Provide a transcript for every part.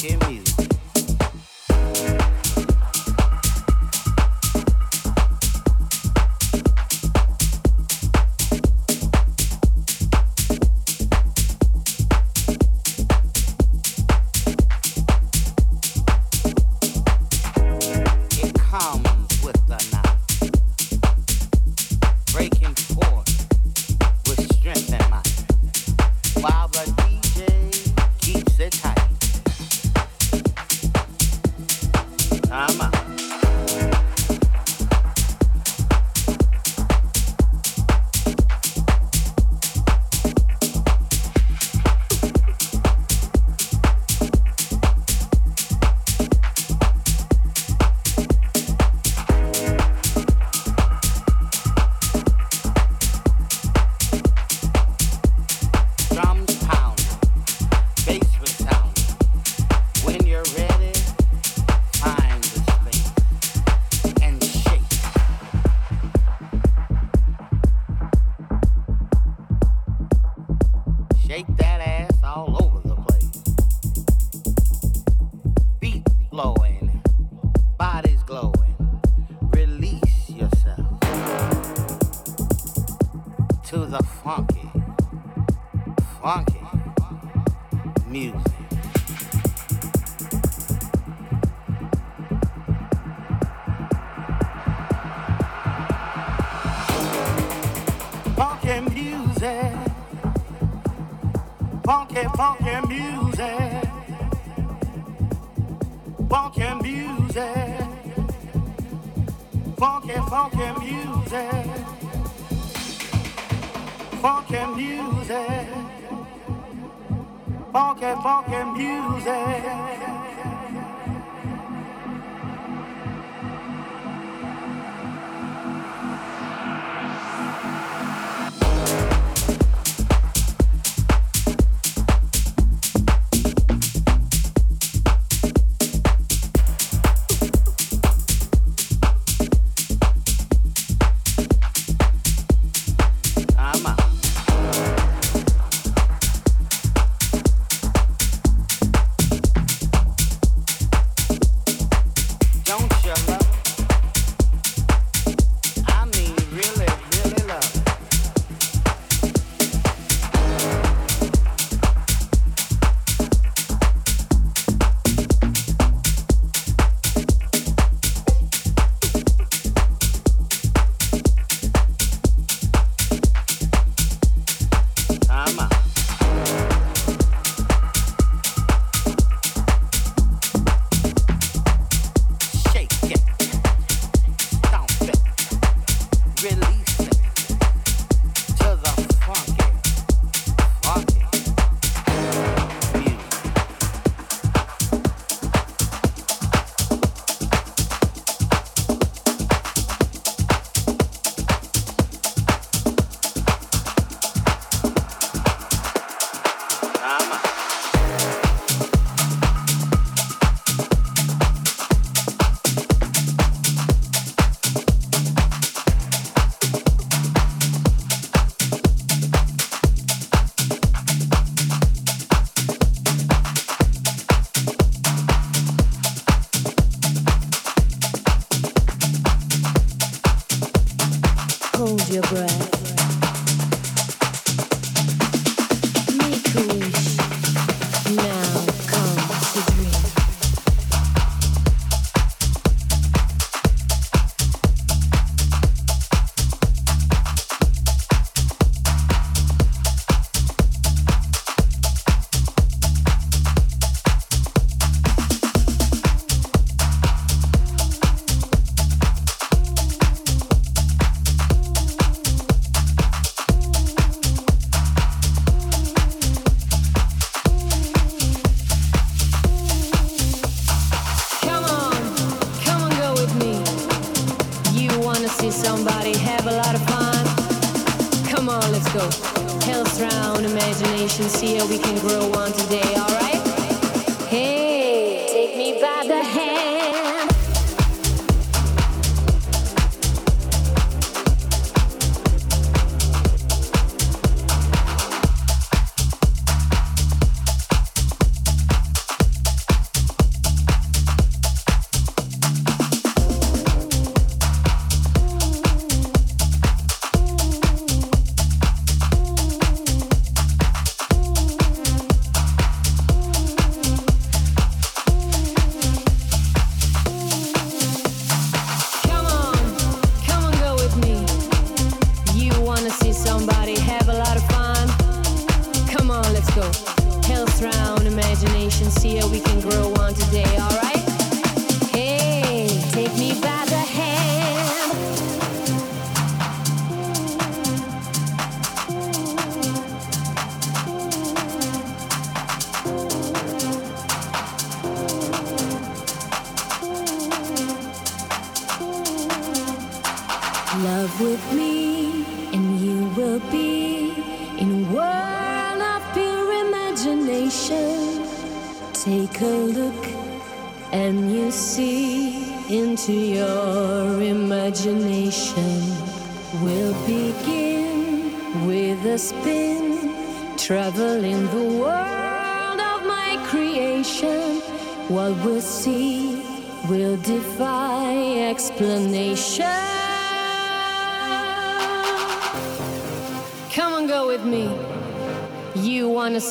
funky music, funky, music. Funky music. Funky, funky music.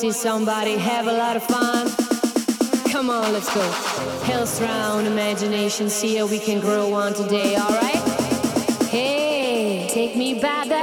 See somebody have a lot of fun. Come on, let's go. Health round imagination, see how we can grow on today, alright? Hey, take me by the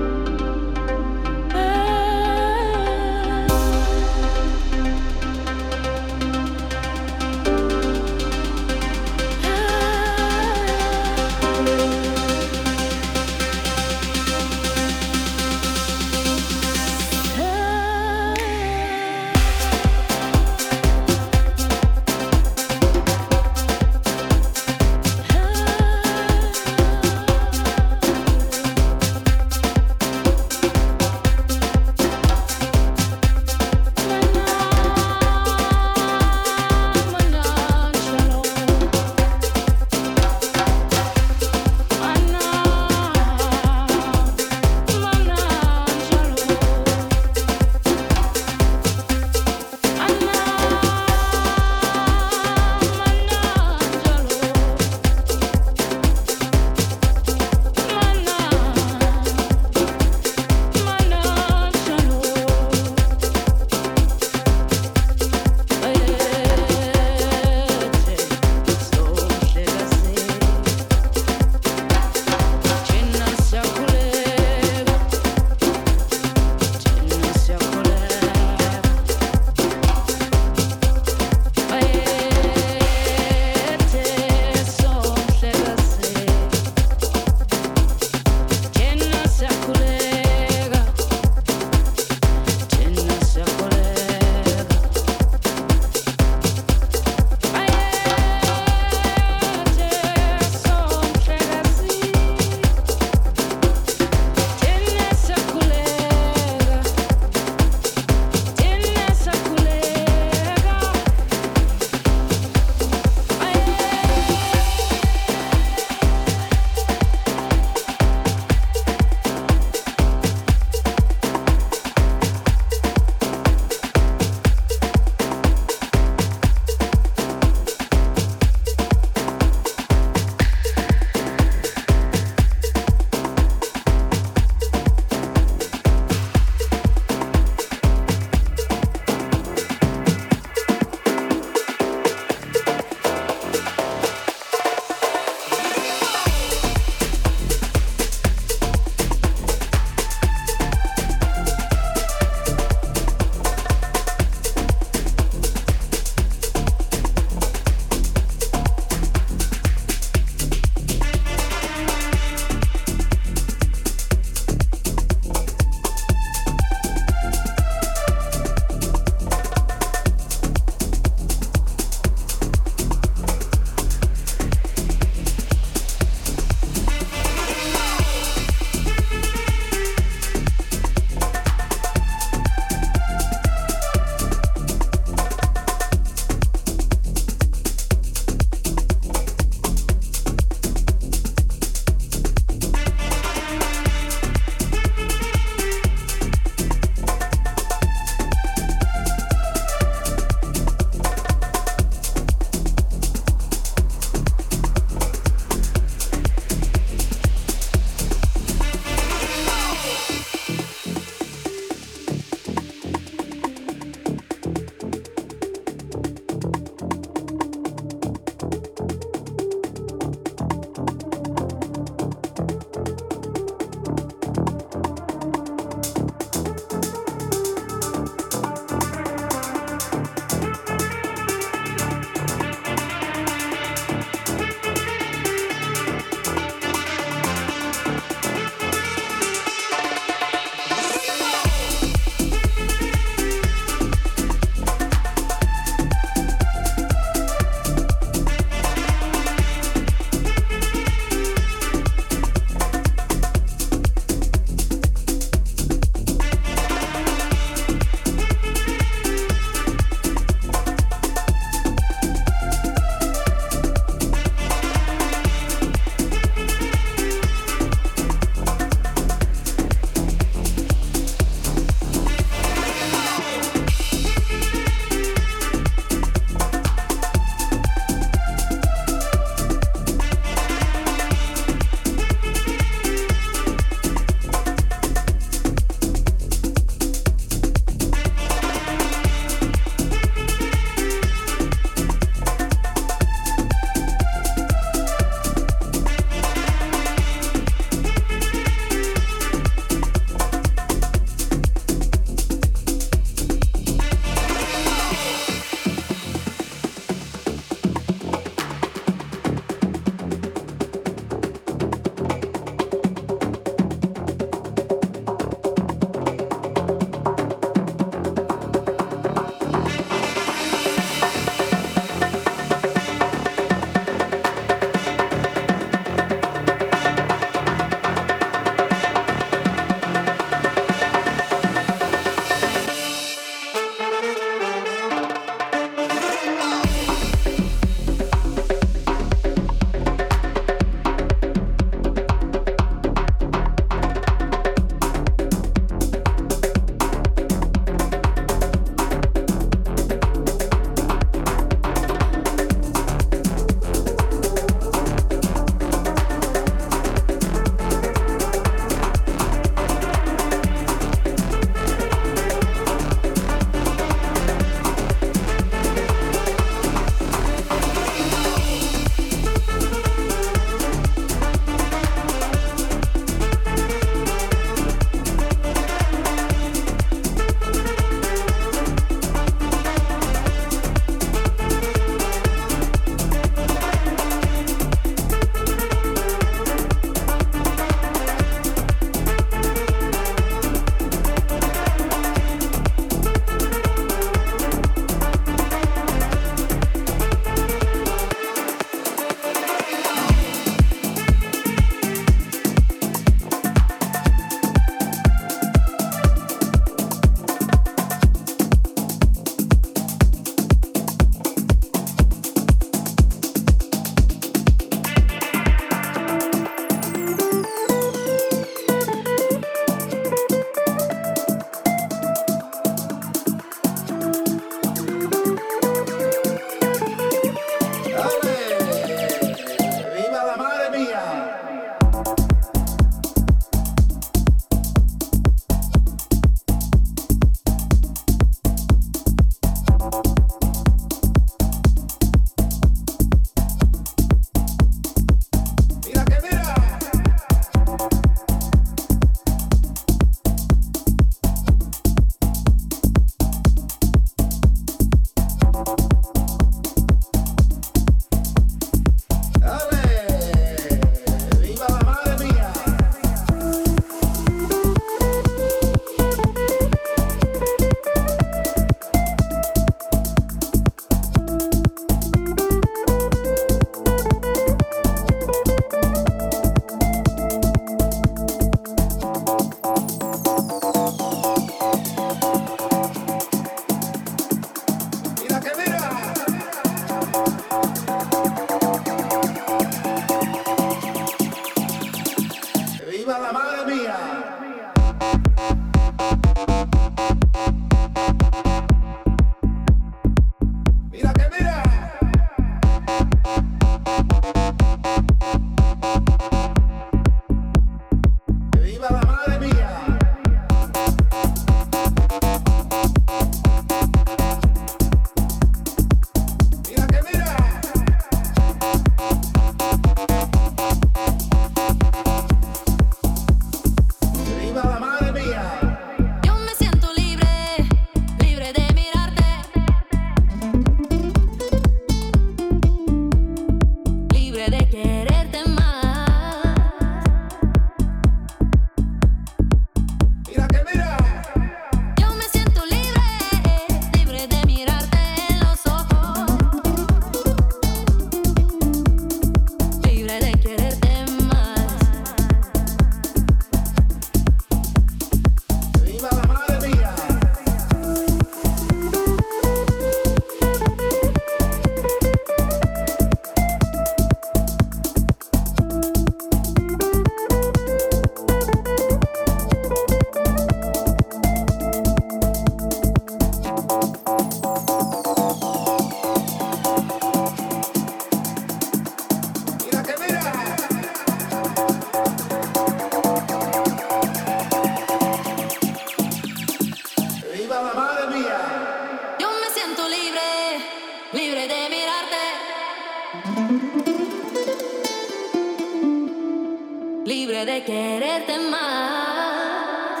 quererte más.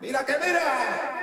Mira que mira.